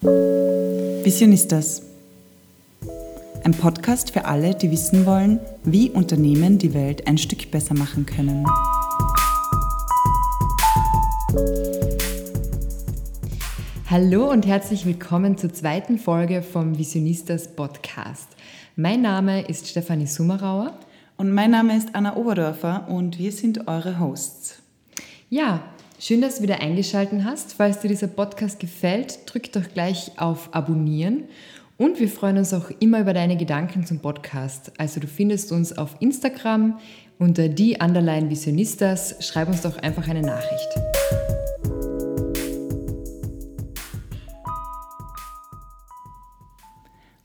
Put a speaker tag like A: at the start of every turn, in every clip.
A: Visionistas. Ein Podcast für alle, die wissen wollen, wie Unternehmen die Welt ein Stück besser machen können.
B: Hallo und herzlich willkommen zur zweiten Folge vom Visionistas Podcast. Mein Name ist Stefanie Summerauer.
A: Und mein Name ist Anna Oberdorfer und wir sind eure Hosts.
B: Ja, schön, dass du wieder eingeschaltet hast. Falls dir dieser Podcast gefällt, drück doch gleich auf Abonnieren. Und wir freuen uns auch immer über deine Gedanken zum Podcast. Also du findest uns auf Instagram unter die Underline Visionistas. Schreib uns doch einfach eine Nachricht.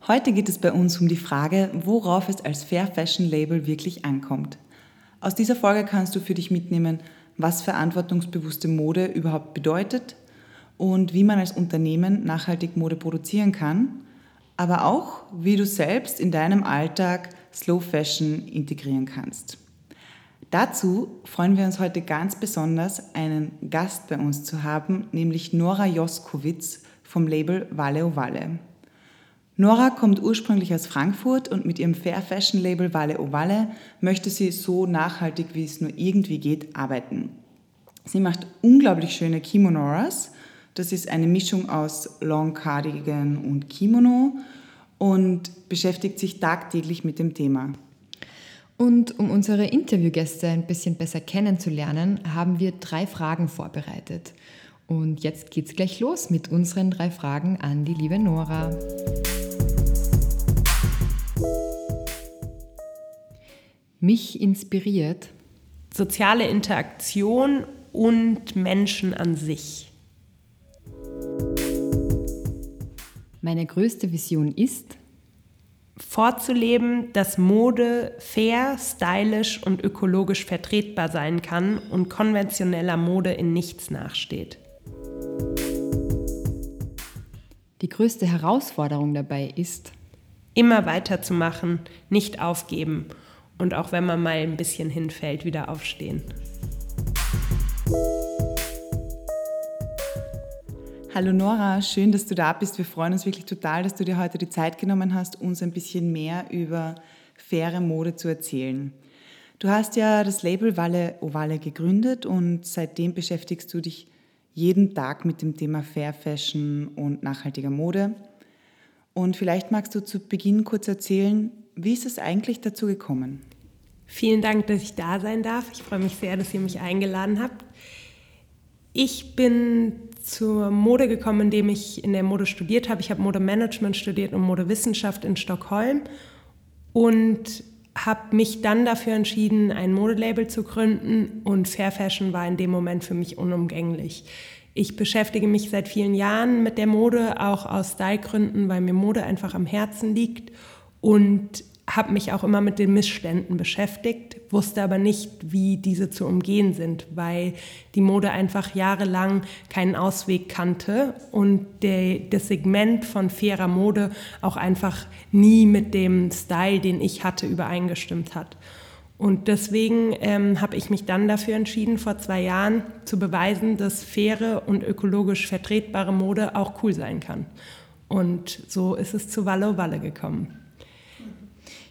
A: Heute geht es bei uns um die Frage, worauf es als Fair Fashion Label wirklich ankommt. Aus dieser Folge kannst du für dich mitnehmen, was verantwortungsbewusste Mode überhaupt bedeutet und wie man als Unternehmen nachhaltig Mode produzieren kann, aber auch, wie du selbst in deinem Alltag Slow Fashion integrieren kannst. Dazu freuen wir uns heute ganz besonders, einen Gast bei uns zu haben, nämlich Nora Joskowitz vom Label Valle o Valle. Nora kommt ursprünglich aus Frankfurt und mit ihrem Fair Fashion Label Valle o Valle möchte sie so nachhaltig, wie es nur irgendwie geht, arbeiten. Sie macht unglaublich schöne Kimonoras. Das ist eine Mischung aus Long Cardigan und Kimono und beschäftigt sich tagtäglich mit dem Thema.
B: Und um unsere Interviewgäste ein bisschen besser kennenzulernen, haben wir drei Fragen vorbereitet. Und jetzt geht's gleich los mit unseren drei Fragen an die liebe Nora. Mich inspiriert?
C: Soziale Interaktion und Menschen an sich.
B: Meine größte Vision ist,
C: vorzuleben, dass Mode fair, stylisch und ökologisch vertretbar sein kann und konventioneller Mode in nichts nachsteht.
B: Die größte Herausforderung dabei ist,
C: immer weiterzumachen, nicht aufgeben und auch wenn man mal ein bisschen hinfällt, wieder aufstehen.
A: Hallo Nora, schön, dass du da bist. Wir freuen uns wirklich total, dass du dir heute die Zeit genommen hast, uns ein bisschen mehr über faire Mode zu erzählen. Du hast ja das Label Valle Ovale gegründet und seitdem beschäftigst du dich jeden Tag mit dem Thema Fair Fashion und nachhaltiger Mode. Und vielleicht magst du zu Beginn kurz erzählen, wie ist es eigentlich dazu gekommen?
C: Vielen Dank, dass ich da sein darf. Ich freue mich sehr, dass ihr mich eingeladen habt. Ich bin zur Mode gekommen, indem ich in der Mode studiert habe. Ich habe Modemanagement studiert und Modewissenschaft in Stockholm und habe mich dann dafür entschieden, ein Modelabel zu gründen und Fair Fashion war in dem Moment für mich unumgänglich. Ich beschäftige mich seit vielen Jahren mit der Mode, auch aus Stylegründen, weil mir Mode einfach am Herzen liegt und habe mich auch immer mit den Missständen beschäftigt, wusste aber nicht, wie diese zu umgehen sind, weil die Mode einfach jahrelang keinen Ausweg kannte und der, das Segment von fairer Mode auch einfach nie mit dem Style, den ich hatte, übereingestimmt hat. Und deswegen ähm, habe ich mich dann dafür entschieden, vor zwei Jahren zu beweisen, dass faire und ökologisch vertretbare Mode auch cool sein kann. Und so ist es zu Wallo Walle gekommen.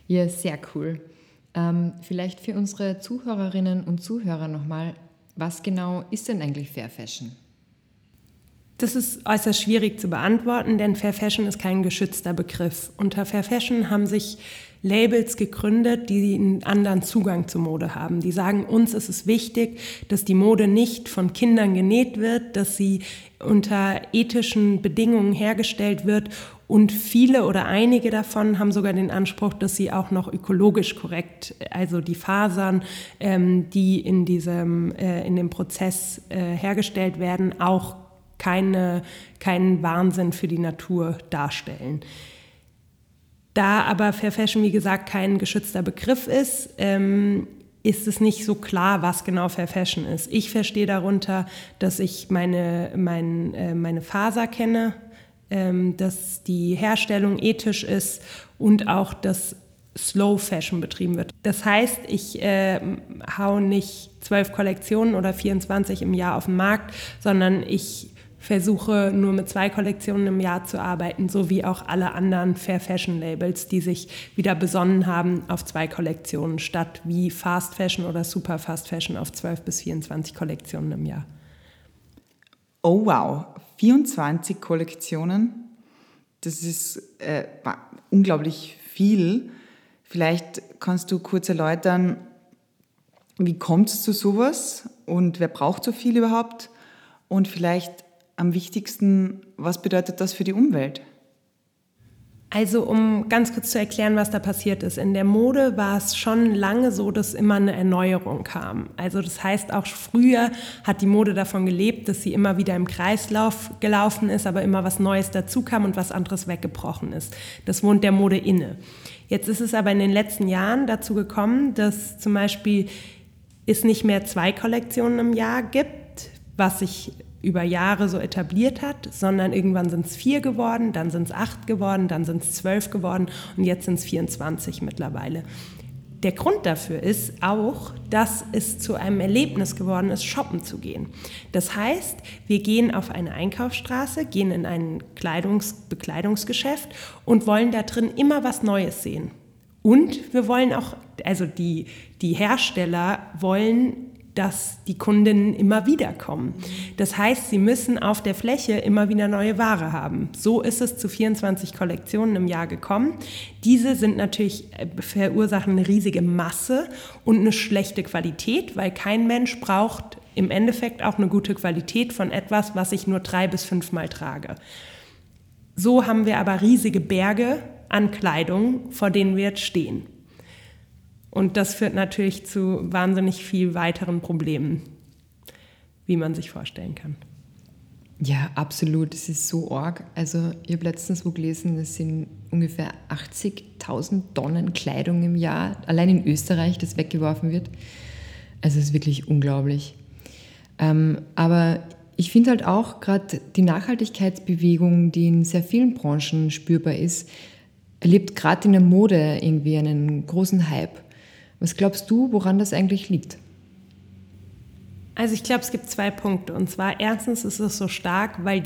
B: Ja, sehr cool. Ähm, vielleicht für unsere Zuhörerinnen und Zuhörer nochmal, was genau ist denn eigentlich Fair Fashion?
C: Das ist äußerst schwierig zu beantworten, denn Fair Fashion ist kein geschützter Begriff. Unter Fair Fashion haben sich Labels gegründet, die einen anderen Zugang zur Mode haben. Die sagen, uns ist es wichtig, dass die Mode nicht von Kindern genäht wird, dass sie unter ethischen Bedingungen hergestellt wird und viele oder einige davon haben sogar den Anspruch, dass sie auch noch ökologisch korrekt, also die Fasern, ähm, die in, diesem, äh, in dem Prozess äh, hergestellt werden, auch keine, keinen Wahnsinn für die Natur darstellen. Da aber Fair Fashion, wie gesagt, kein geschützter Begriff ist, ähm, ist es nicht so klar, was genau Fair Fashion ist. Ich verstehe darunter, dass ich meine, mein, äh, meine Faser kenne, ähm, dass die Herstellung ethisch ist und auch, dass Slow Fashion betrieben wird. Das heißt, ich äh, hau nicht zwölf Kollektionen oder 24 im Jahr auf den Markt, sondern ich versuche nur mit zwei Kollektionen im Jahr zu arbeiten, so wie auch alle anderen Fair Fashion Labels, die sich wieder besonnen haben auf zwei Kollektionen statt wie Fast Fashion oder Super Fast Fashion auf 12 bis 24 Kollektionen im Jahr.
A: Oh wow, 24 Kollektionen. Das ist äh, unglaublich viel. Vielleicht kannst du kurz erläutern, wie kommt es zu sowas und wer braucht so viel überhaupt? Und vielleicht am wichtigsten, was bedeutet das für die Umwelt?
C: Also um ganz kurz zu erklären, was da passiert ist. In der Mode war es schon lange so, dass immer eine Erneuerung kam. Also das heißt, auch früher hat die Mode davon gelebt, dass sie immer wieder im Kreislauf gelaufen ist, aber immer was Neues dazu kam und was anderes weggebrochen ist. Das wohnt der Mode inne. Jetzt ist es aber in den letzten Jahren dazu gekommen, dass zum Beispiel es nicht mehr zwei Kollektionen im Jahr gibt, was sich über Jahre so etabliert hat, sondern irgendwann sind es vier geworden, dann sind es acht geworden, dann sind es zwölf geworden und jetzt sind es 24 mittlerweile. Der Grund dafür ist auch, dass es zu einem Erlebnis geworden ist, shoppen zu gehen. Das heißt, wir gehen auf eine Einkaufsstraße, gehen in ein Kleidungs Bekleidungsgeschäft und wollen da drin immer was Neues sehen. Und wir wollen auch, also die, die Hersteller wollen dass die Kundinnen immer wieder kommen. Das heißt, sie müssen auf der Fläche immer wieder neue Ware haben. So ist es zu 24 Kollektionen im Jahr gekommen. Diese sind natürlich äh, verursachen eine riesige Masse und eine schlechte Qualität, weil kein Mensch braucht im Endeffekt auch eine gute Qualität von etwas, was ich nur drei bis fünfmal trage. So haben wir aber riesige Berge an Kleidung, vor denen wir jetzt stehen. Und das führt natürlich zu wahnsinnig viel weiteren Problemen, wie man sich vorstellen kann.
B: Ja, absolut. Es ist so arg. Also ich habe letztens wo gelesen, es sind ungefähr 80.000 Tonnen Kleidung im Jahr, allein in Österreich, das weggeworfen wird. Also es ist wirklich unglaublich. Ähm, aber ich finde halt auch gerade die Nachhaltigkeitsbewegung, die in sehr vielen Branchen spürbar ist, erlebt gerade in der Mode irgendwie einen großen Hype. Was glaubst du, woran das eigentlich liegt?
C: Also ich glaube, es gibt zwei Punkte. Und zwar erstens ist es so stark, weil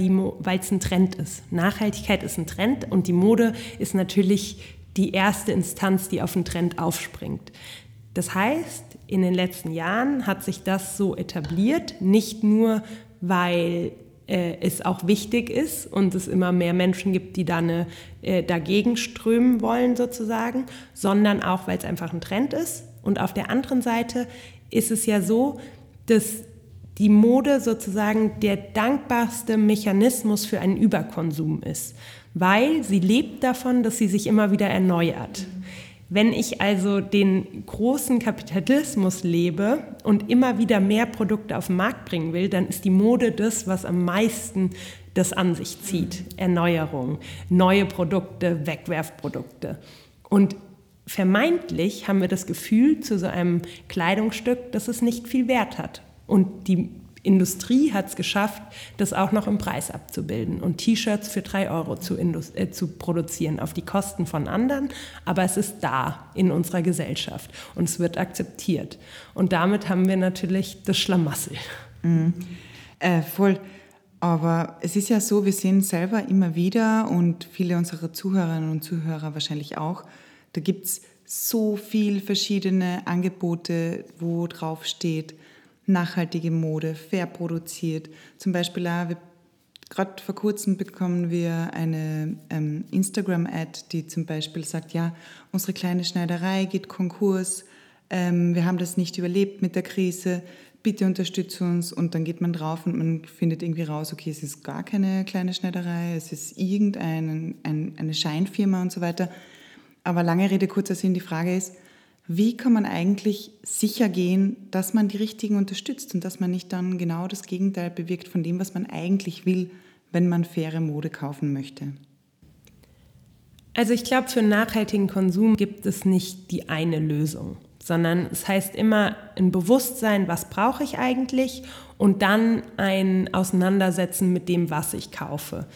C: es ein Trend ist. Nachhaltigkeit ist ein Trend und die Mode ist natürlich die erste Instanz, die auf den Trend aufspringt. Das heißt, in den letzten Jahren hat sich das so etabliert, nicht nur weil äh, es auch wichtig ist und es immer mehr Menschen gibt, die da eine, äh, dagegen strömen wollen sozusagen, sondern auch, weil es einfach ein Trend ist. Und auf der anderen Seite ist es ja so, dass die Mode sozusagen der dankbarste Mechanismus für einen Überkonsum ist, weil sie lebt davon, dass sie sich immer wieder erneuert. Wenn ich also den großen Kapitalismus lebe und immer wieder mehr Produkte auf den Markt bringen will, dann ist die Mode das, was am meisten das an sich zieht. Erneuerung, neue Produkte, Wegwerfprodukte. Und vermeintlich haben wir das Gefühl zu so einem Kleidungsstück, dass es nicht viel Wert hat. Und die Industrie hat es geschafft, das auch noch im Preis abzubilden und T-Shirts für drei Euro zu, äh, zu produzieren auf die Kosten von anderen. Aber es ist da in unserer Gesellschaft und es wird akzeptiert. Und damit haben wir natürlich das Schlamassel.
A: Mhm. Äh, voll. Aber es ist ja so, wir sehen selber immer wieder und viele unserer Zuhörerinnen und Zuhörer wahrscheinlich auch, da gibt es so viele verschiedene Angebote, wo drauf steht, nachhaltige Mode, fair produziert. Zum Beispiel auch, gerade vor kurzem bekommen wir eine ähm, Instagram-Ad, die zum Beispiel sagt, ja, unsere kleine Schneiderei geht Konkurs, ähm, wir haben das nicht überlebt mit der Krise, bitte unterstütze uns. Und dann geht man drauf und man findet irgendwie raus, okay, es ist gar keine kleine Schneiderei, es ist irgendeine ein, eine Scheinfirma und so weiter. Aber lange Rede, kurzer Sinn, die Frage ist, wie kann man eigentlich sicher gehen, dass man die Richtigen unterstützt und dass man nicht dann genau das Gegenteil bewirkt von dem, was man eigentlich will, wenn man faire Mode kaufen möchte?
C: Also ich glaube, für nachhaltigen Konsum gibt es nicht die eine Lösung, sondern es heißt immer ein Bewusstsein, was brauche ich eigentlich und dann ein Auseinandersetzen mit dem, was ich kaufe.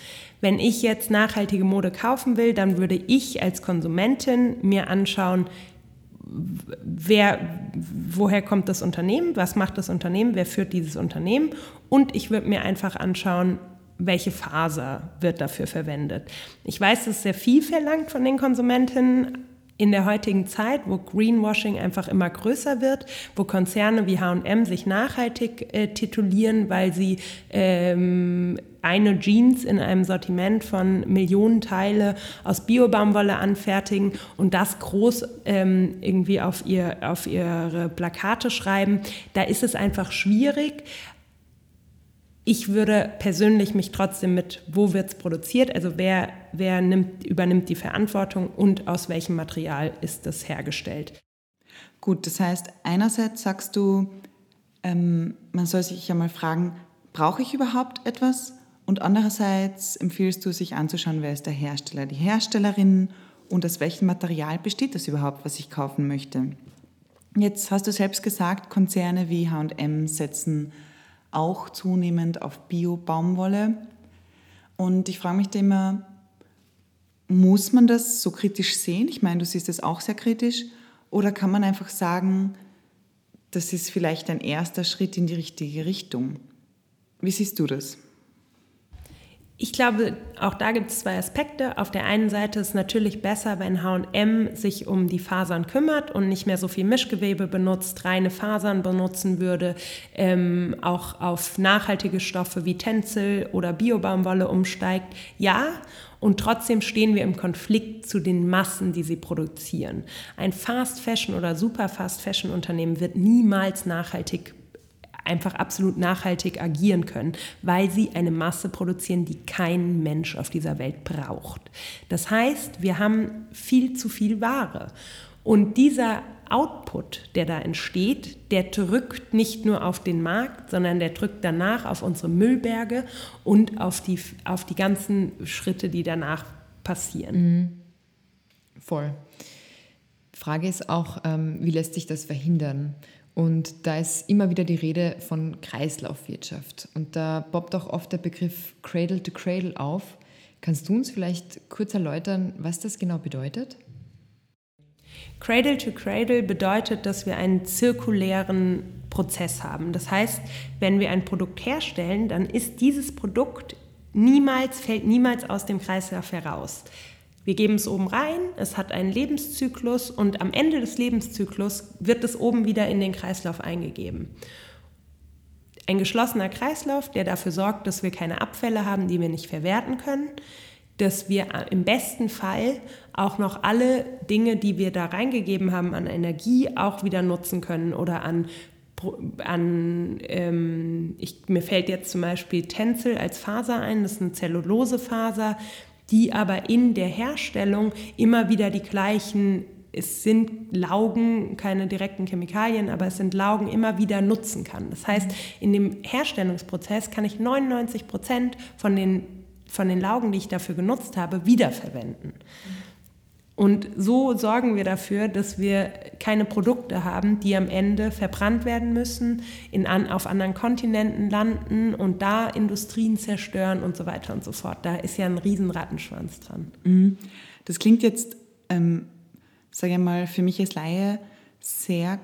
C: Wenn ich jetzt nachhaltige Mode kaufen will, dann würde ich als Konsumentin mir anschauen, wer, woher kommt das Unternehmen, was macht das Unternehmen, wer führt dieses Unternehmen und ich würde mir einfach anschauen, welche Faser wird dafür verwendet. Ich weiß, es ist sehr viel verlangt von den Konsumentinnen, in der heutigen Zeit, wo Greenwashing einfach immer größer wird, wo Konzerne wie HM sich nachhaltig äh, titulieren, weil sie ähm, eine Jeans in einem Sortiment von Millionen Teile aus Biobaumwolle anfertigen und das groß ähm, irgendwie auf, ihr, auf ihre Plakate schreiben, da ist es einfach schwierig ich würde persönlich mich trotzdem mit, wo wird es produziert, also wer, wer nimmt, übernimmt die Verantwortung und aus welchem Material ist das hergestellt.
A: Gut, das heißt, einerseits sagst du, ähm, man soll sich einmal fragen, brauche ich überhaupt etwas? Und andererseits empfiehlst du, sich anzuschauen, wer ist der Hersteller, die Herstellerin und aus welchem Material besteht das überhaupt, was ich kaufen möchte. Jetzt hast du selbst gesagt, Konzerne wie HM setzen auch zunehmend auf Bio-Baumwolle. Und ich frage mich da immer, muss man das so kritisch sehen? Ich meine, du siehst das auch sehr kritisch. Oder kann man einfach sagen, das ist vielleicht ein erster Schritt in die richtige Richtung? Wie siehst du das?
C: Ich glaube, auch da gibt es zwei Aspekte. Auf der einen Seite ist es natürlich besser, wenn HM sich um die Fasern kümmert und nicht mehr so viel Mischgewebe benutzt, reine Fasern benutzen würde, ähm, auch auf nachhaltige Stoffe wie Tencel oder Biobaumwolle umsteigt. Ja, und trotzdem stehen wir im Konflikt zu den Massen, die sie produzieren. Ein Fast Fashion oder Super Fast Fashion Unternehmen wird niemals nachhaltig einfach absolut nachhaltig agieren können, weil sie eine Masse produzieren, die kein Mensch auf dieser Welt braucht. Das heißt, wir haben viel zu viel Ware. Und dieser Output, der da entsteht, der drückt nicht nur auf den Markt, sondern der drückt danach auf unsere Müllberge und auf die, auf die ganzen Schritte, die danach passieren. Mhm.
B: Voll. Frage ist auch, ähm, wie lässt sich das verhindern? Und da ist immer wieder die Rede von Kreislaufwirtschaft. Und da poppt auch oft der Begriff Cradle to Cradle auf. Kannst du uns vielleicht kurz erläutern, was das genau bedeutet?
C: Cradle to Cradle bedeutet, dass wir einen zirkulären Prozess haben. Das heißt, wenn wir ein Produkt herstellen, dann ist dieses Produkt niemals, fällt niemals aus dem Kreislauf heraus. Wir geben es oben rein, es hat einen Lebenszyklus und am Ende des Lebenszyklus wird es oben wieder in den Kreislauf eingegeben. Ein geschlossener Kreislauf, der dafür sorgt, dass wir keine Abfälle haben, die wir nicht verwerten können, dass wir im besten Fall auch noch alle Dinge, die wir da reingegeben haben an Energie, auch wieder nutzen können oder an an, ähm, ich, mir fällt jetzt zum Beispiel Tencel als Faser ein, das ist eine Zellulosefaser, die aber in der Herstellung immer wieder die gleichen, es sind Laugen, keine direkten Chemikalien, aber es sind Laugen, immer wieder nutzen kann. Das heißt, in dem Herstellungsprozess kann ich 99 Prozent von den, von den Laugen, die ich dafür genutzt habe, wiederverwenden. Und so sorgen wir dafür, dass wir keine Produkte haben, die am Ende verbrannt werden müssen, in an, auf anderen Kontinenten landen und da Industrien zerstören und so weiter und so fort. Da ist ja ein riesen Rattenschwanz dran.
A: Mhm. Das klingt jetzt, ähm, sage ich mal, für mich als Laie sehr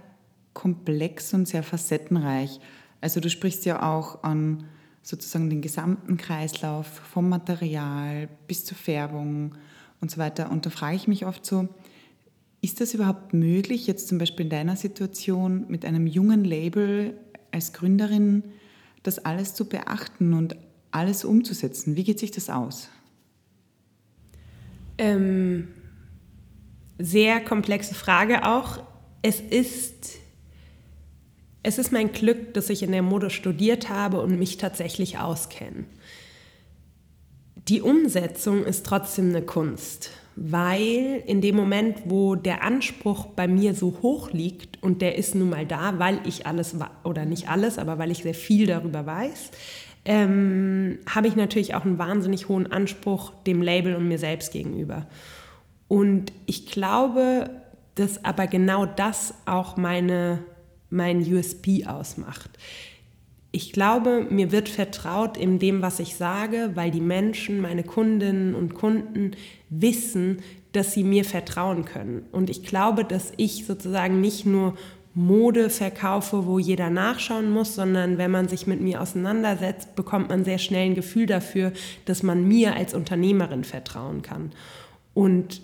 A: komplex und sehr facettenreich. Also du sprichst ja auch an sozusagen den gesamten Kreislauf vom Material bis zur Färbung und so weiter. Und da frage ich mich oft so, ist das überhaupt möglich, jetzt zum Beispiel in deiner Situation mit einem jungen Label als Gründerin, das alles zu beachten und alles umzusetzen? Wie geht sich das aus?
C: Ähm, sehr komplexe Frage auch. Es ist, es ist mein Glück, dass ich in der Mode studiert habe und mich tatsächlich auskenne. Die Umsetzung ist trotzdem eine Kunst, weil in dem Moment, wo der Anspruch bei mir so hoch liegt und der ist nun mal da, weil ich alles oder nicht alles, aber weil ich sehr viel darüber weiß, ähm, habe ich natürlich auch einen wahnsinnig hohen Anspruch dem Label und mir selbst gegenüber. Und ich glaube, dass aber genau das auch meine, mein USP ausmacht ich glaube, mir wird vertraut in dem, was ich sage, weil die Menschen, meine Kundinnen und Kunden wissen, dass sie mir vertrauen können. Und ich glaube, dass ich sozusagen nicht nur Mode verkaufe, wo jeder nachschauen muss, sondern wenn man sich mit mir auseinandersetzt, bekommt man sehr schnell ein Gefühl dafür, dass man mir als Unternehmerin vertrauen kann. Und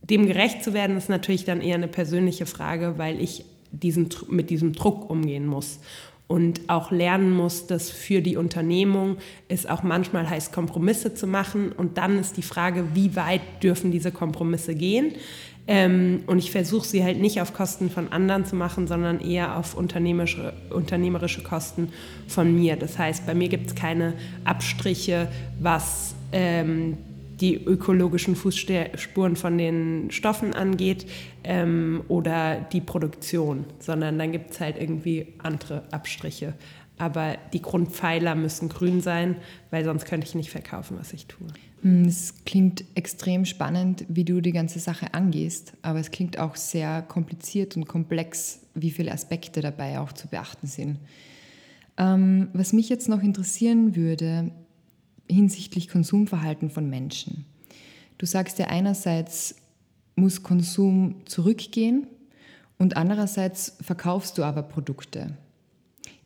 C: dem gerecht zu werden, ist natürlich dann eher eine persönliche Frage, weil ich diesen, mit diesem Druck umgehen muss und auch lernen muss, dass für die Unternehmung es auch manchmal heißt, Kompromisse zu machen. Und dann ist die Frage, wie weit dürfen diese Kompromisse gehen? Ähm, und ich versuche sie halt nicht auf Kosten von anderen zu machen, sondern eher auf unternehmerische, unternehmerische Kosten von mir. Das heißt, bei mir gibt es keine Abstriche, was ähm, die ökologischen Fußspuren von den Stoffen angeht ähm, oder die Produktion, sondern dann gibt es halt irgendwie andere Abstriche. Aber die Grundpfeiler müssen grün sein, weil sonst könnte ich nicht verkaufen, was ich tue.
B: Hm, es klingt extrem spannend, wie du die ganze Sache angehst, aber es klingt auch sehr kompliziert und komplex, wie viele Aspekte dabei auch zu beachten sind. Ähm, was mich jetzt noch interessieren würde hinsichtlich Konsumverhalten von Menschen. Du sagst ja einerseits muss Konsum zurückgehen und andererseits verkaufst du aber Produkte.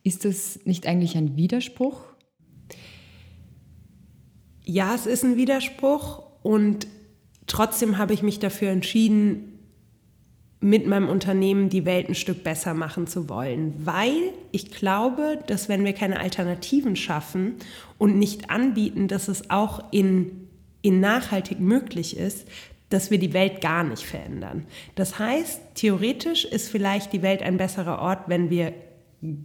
B: Ist das nicht eigentlich ein Widerspruch?
C: Ja, es ist ein Widerspruch und trotzdem habe ich mich dafür entschieden, mit meinem Unternehmen die Welt ein Stück besser machen zu wollen, weil ich glaube, dass wenn wir keine Alternativen schaffen und nicht anbieten, dass es auch in, in nachhaltig möglich ist, dass wir die Welt gar nicht verändern. Das heißt, theoretisch ist vielleicht die Welt ein besserer Ort, wenn wir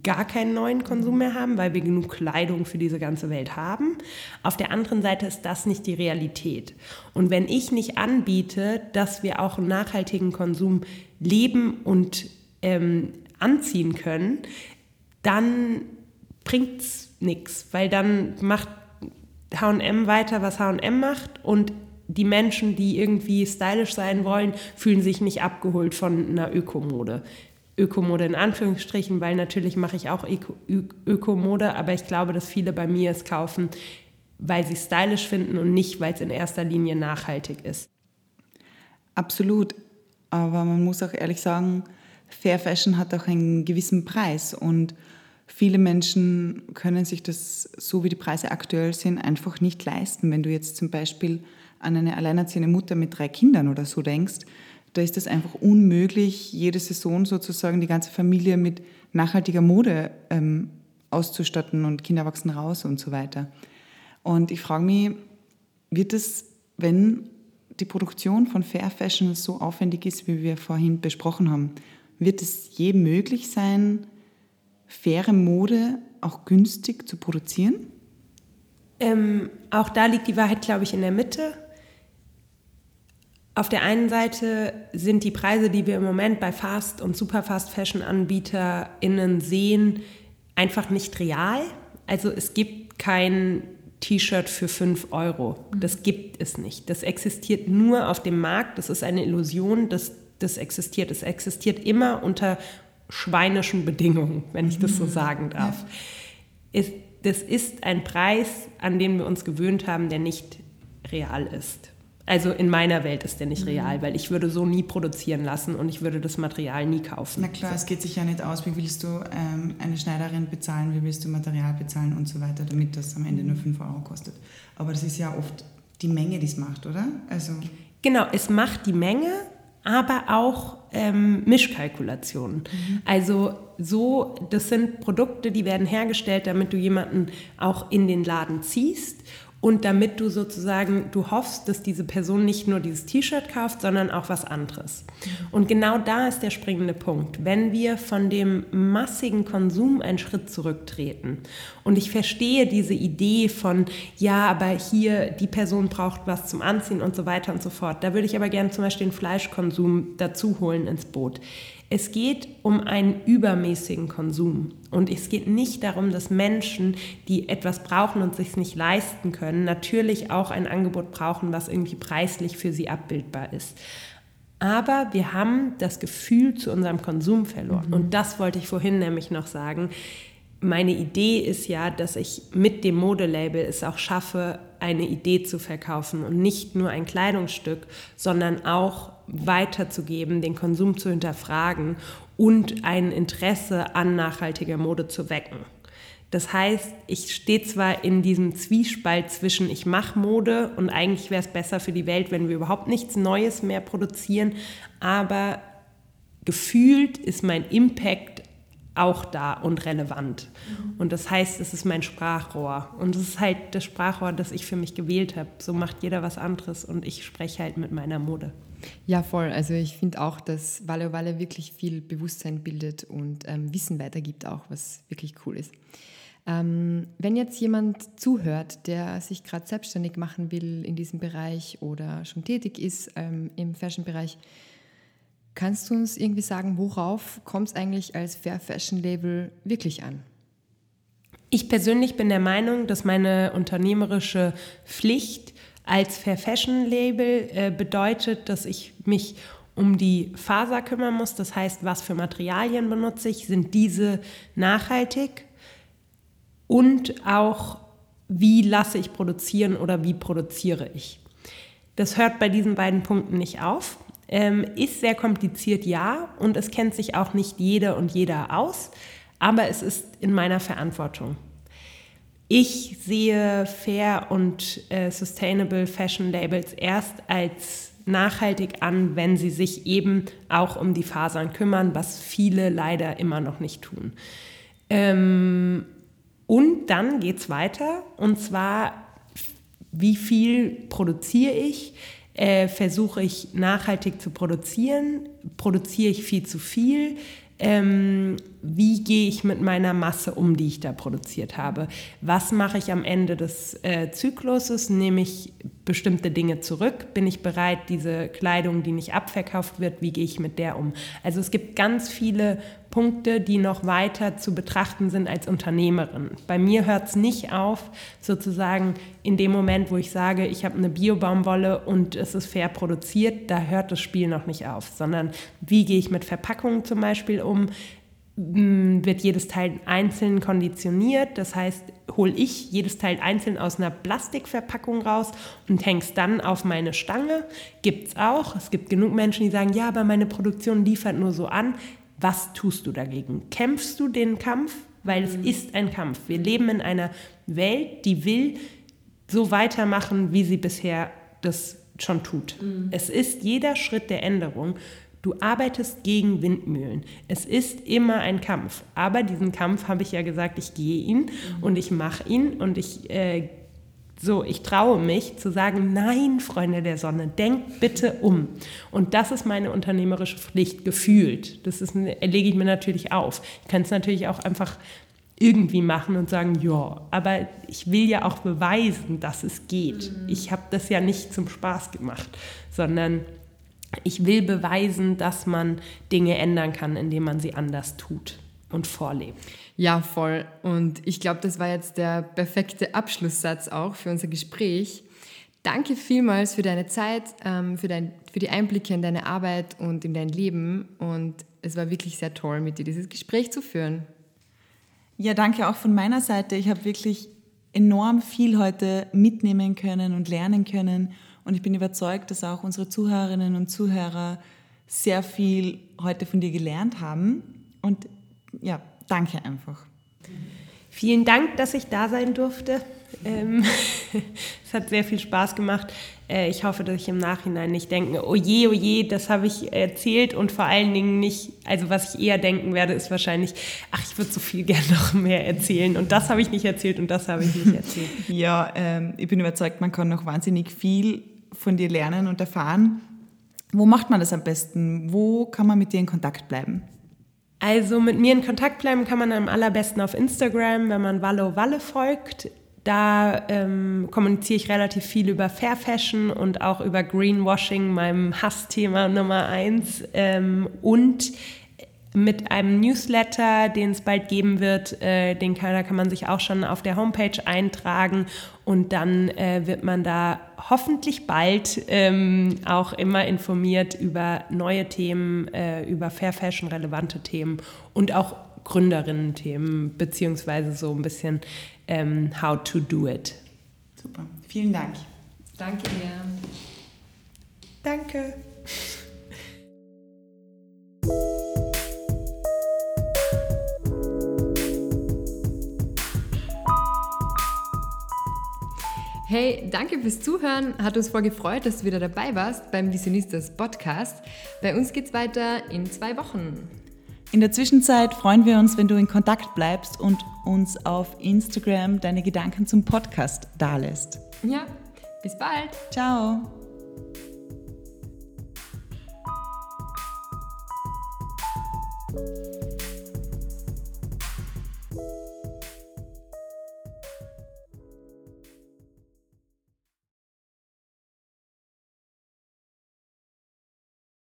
C: gar keinen neuen Konsum mehr haben, weil wir genug Kleidung für diese ganze Welt haben. Auf der anderen Seite ist das nicht die Realität. Und wenn ich nicht anbiete, dass wir auch einen nachhaltigen Konsum leben und ähm, anziehen können, dann bringt es nichts, weil dann macht HM weiter, was HM macht und die Menschen, die irgendwie stylisch sein wollen, fühlen sich nicht abgeholt von einer Ökomode. Ökomode in Anführungsstrichen, weil natürlich mache ich auch Ökomode, aber ich glaube, dass viele bei mir es kaufen, weil sie stylisch finden und nicht, weil es in erster Linie nachhaltig ist.
A: Absolut, aber man muss auch ehrlich sagen, Fair Fashion hat auch einen gewissen Preis und viele Menschen können sich das, so wie die Preise aktuell sind, einfach nicht leisten. Wenn du jetzt zum Beispiel an eine alleinerziehende Mutter mit drei Kindern oder so denkst, da ist es einfach unmöglich, jede Saison sozusagen die ganze Familie mit nachhaltiger Mode ähm, auszustatten und Kinder wachsen raus und so weiter. Und ich frage mich, wird es, wenn die Produktion von Fair Fashion so aufwendig ist, wie wir vorhin besprochen haben, wird es je möglich sein, faire Mode auch günstig zu produzieren?
C: Ähm, auch da liegt die Wahrheit, glaube ich, in der Mitte. Auf der einen Seite sind die Preise, die wir im Moment bei Fast- und Superfast-Fashion-AnbieterInnen sehen, einfach nicht real. Also es gibt kein T-Shirt für 5 Euro. Das gibt es nicht. Das existiert nur auf dem Markt. Das ist eine Illusion, dass das existiert. Es existiert immer unter schweinischen Bedingungen, wenn ich das so mhm. sagen darf. Das ist ein Preis, an den wir uns gewöhnt haben, der nicht real ist. Also in meiner Welt ist der nicht mhm. real, weil ich würde so nie produzieren lassen und ich würde das Material nie kaufen.
A: Na klar, so. es geht sich ja nicht aus, wie willst du ähm, eine Schneiderin bezahlen, wie willst du Material bezahlen und so weiter, damit das am Ende nur 5 Euro kostet. Aber das ist ja oft die Menge, die es macht, oder?
C: Also genau, es macht die Menge, aber auch ähm, Mischkalkulationen. Mhm. Also so, das sind Produkte, die werden hergestellt, damit du jemanden auch in den Laden ziehst und damit du sozusagen, du hoffst, dass diese Person nicht nur dieses T-Shirt kauft, sondern auch was anderes. Und genau da ist der springende Punkt. Wenn wir von dem massigen Konsum einen Schritt zurücktreten und ich verstehe diese Idee von, ja, aber hier die Person braucht was zum Anziehen und so weiter und so fort, da würde ich aber gerne zum Beispiel den Fleischkonsum dazu holen ins Boot. Es geht um einen übermäßigen Konsum. Und es geht nicht darum, dass Menschen, die etwas brauchen und sich nicht leisten können, natürlich auch ein Angebot brauchen, was irgendwie preislich für sie abbildbar ist. Aber wir haben das Gefühl zu unserem Konsum verloren. Mhm. Und das wollte ich vorhin nämlich noch sagen. Meine Idee ist ja, dass ich mit dem Modelabel es auch schaffe, eine Idee zu verkaufen und nicht nur ein Kleidungsstück, sondern auch weiterzugeben, den Konsum zu hinterfragen und ein Interesse an nachhaltiger Mode zu wecken. Das heißt, ich stehe zwar in diesem Zwiespalt zwischen ich mache Mode und eigentlich wäre es besser für die Welt, wenn wir überhaupt nichts Neues mehr produzieren, aber gefühlt ist mein Impact auch da und relevant. Mhm. Und das heißt, es ist mein Sprachrohr. Und es ist halt das Sprachrohr, das ich für mich gewählt habe. So macht jeder was anderes und ich spreche halt mit meiner Mode.
B: Ja, voll. Also ich finde auch, dass Walle Walle wirklich viel Bewusstsein bildet und ähm, Wissen weitergibt auch, was wirklich cool ist. Ähm, wenn jetzt jemand zuhört, der sich gerade selbstständig machen will in diesem Bereich oder schon tätig ist ähm, im Fashion-Bereich, kannst du uns irgendwie sagen, worauf kommt es eigentlich als Fair Fashion Label wirklich an?
C: Ich persönlich bin der Meinung, dass meine unternehmerische Pflicht als Fair Fashion Label äh, bedeutet, dass ich mich um die Faser kümmern muss. Das heißt, was für Materialien benutze ich? Sind diese nachhaltig? Und auch, wie lasse ich produzieren oder wie produziere ich? Das hört bei diesen beiden Punkten nicht auf. Ähm, ist sehr kompliziert, ja, und es kennt sich auch nicht jede und jeder aus, aber es ist in meiner Verantwortung. Ich sehe Fair und äh, Sustainable Fashion Labels erst als nachhaltig an, wenn sie sich eben auch um die Fasern kümmern, was viele leider immer noch nicht tun. Ähm, und dann geht es weiter, und zwar, wie viel produziere ich? Äh, versuche ich nachhaltig zu produzieren? Produziere ich viel zu viel? ähm, wie gehe ich mit meiner Masse um, die ich da produziert habe? Was mache ich am Ende des äh, Zykluses? Nehme ich bestimmte Dinge zurück? Bin ich bereit, diese Kleidung, die nicht abverkauft wird, wie gehe ich mit der um? Also es gibt ganz viele Punkte, die noch weiter zu betrachten sind als Unternehmerin. Bei mir hört es nicht auf, sozusagen in dem Moment, wo ich sage, ich habe eine Biobaumwolle und es ist fair produziert, da hört das Spiel noch nicht auf, sondern wie gehe ich mit Verpackungen zum Beispiel um? Wird jedes Teil einzeln konditioniert. Das heißt, hole ich jedes Teil einzeln aus einer Plastikverpackung raus und hänge es dann auf meine Stange. Gibt es auch. Es gibt genug Menschen, die sagen, ja, aber meine Produktion liefert nur so an. Was tust du dagegen? Kämpfst du den Kampf? Weil es mhm. ist ein Kampf. Wir leben in einer Welt, die will so weitermachen, wie sie bisher das schon tut. Mhm. Es ist jeder Schritt der Änderung. Du arbeitest gegen Windmühlen. Es ist immer ein Kampf. Aber diesen Kampf habe ich ja gesagt, ich gehe ihn mhm. und ich mache ihn und ich äh, so, ich traue mich zu sagen, nein, Freunde der Sonne, denkt bitte um. Und das ist meine unternehmerische Pflicht, gefühlt. Das ist, lege ich mir natürlich auf. Ich kann es natürlich auch einfach irgendwie machen und sagen, ja, aber ich will ja auch beweisen, dass es geht. Mhm. Ich habe das ja nicht zum Spaß gemacht, sondern ich will beweisen, dass man Dinge ändern kann, indem man sie anders tut und vorlebt.
B: Ja, voll. Und ich glaube, das war jetzt der perfekte Abschlusssatz auch für unser Gespräch. Danke vielmals für deine Zeit, ähm, für, dein, für die Einblicke in deine Arbeit und in dein Leben. Und es war wirklich sehr toll, mit dir dieses Gespräch zu führen.
A: Ja, danke auch von meiner Seite. Ich habe wirklich enorm viel heute mitnehmen können und lernen können. Und ich bin überzeugt, dass auch unsere Zuhörerinnen und Zuhörer sehr viel heute von dir gelernt haben. Und ja, danke einfach.
C: Vielen Dank, dass ich da sein durfte. Ähm, es hat sehr viel Spaß gemacht. Äh, ich hoffe, dass ich im Nachhinein nicht denke, oh je, oh je, das habe ich erzählt und vor allen Dingen nicht, also was ich eher denken werde, ist wahrscheinlich, ach, ich würde so viel gerne noch mehr erzählen und das habe ich nicht erzählt und das habe ich nicht erzählt.
A: ja, ähm, ich bin überzeugt, man kann noch wahnsinnig viel von dir lernen und erfahren. Wo macht man das am besten? Wo kann man mit dir in Kontakt bleiben?
C: Also mit mir in Kontakt bleiben kann man am allerbesten auf Instagram, wenn man Wallo Walle folgt. Da ähm, kommuniziere ich relativ viel über Fair Fashion und auch über Greenwashing, meinem Hassthema Nummer eins. Ähm, und mit einem Newsletter, den es bald geben wird. Äh, den kann, da kann man sich auch schon auf der Homepage eintragen und dann äh, wird man da hoffentlich bald ähm, auch immer informiert über neue Themen, äh, über Fair Fashion relevante Themen und auch Gründerinnen-Themen, beziehungsweise so ein bisschen ähm, How to Do It.
A: Super, vielen Dank.
B: Danke dir.
C: Danke.
B: Hey, danke fürs Zuhören. Hat uns voll gefreut, dass du wieder dabei warst beim Visionistas Podcast. Bei uns geht's weiter in zwei Wochen.
A: In der Zwischenzeit freuen wir uns, wenn du in Kontakt bleibst und uns auf Instagram deine Gedanken zum Podcast dalässt.
B: Ja, bis bald.
A: Ciao.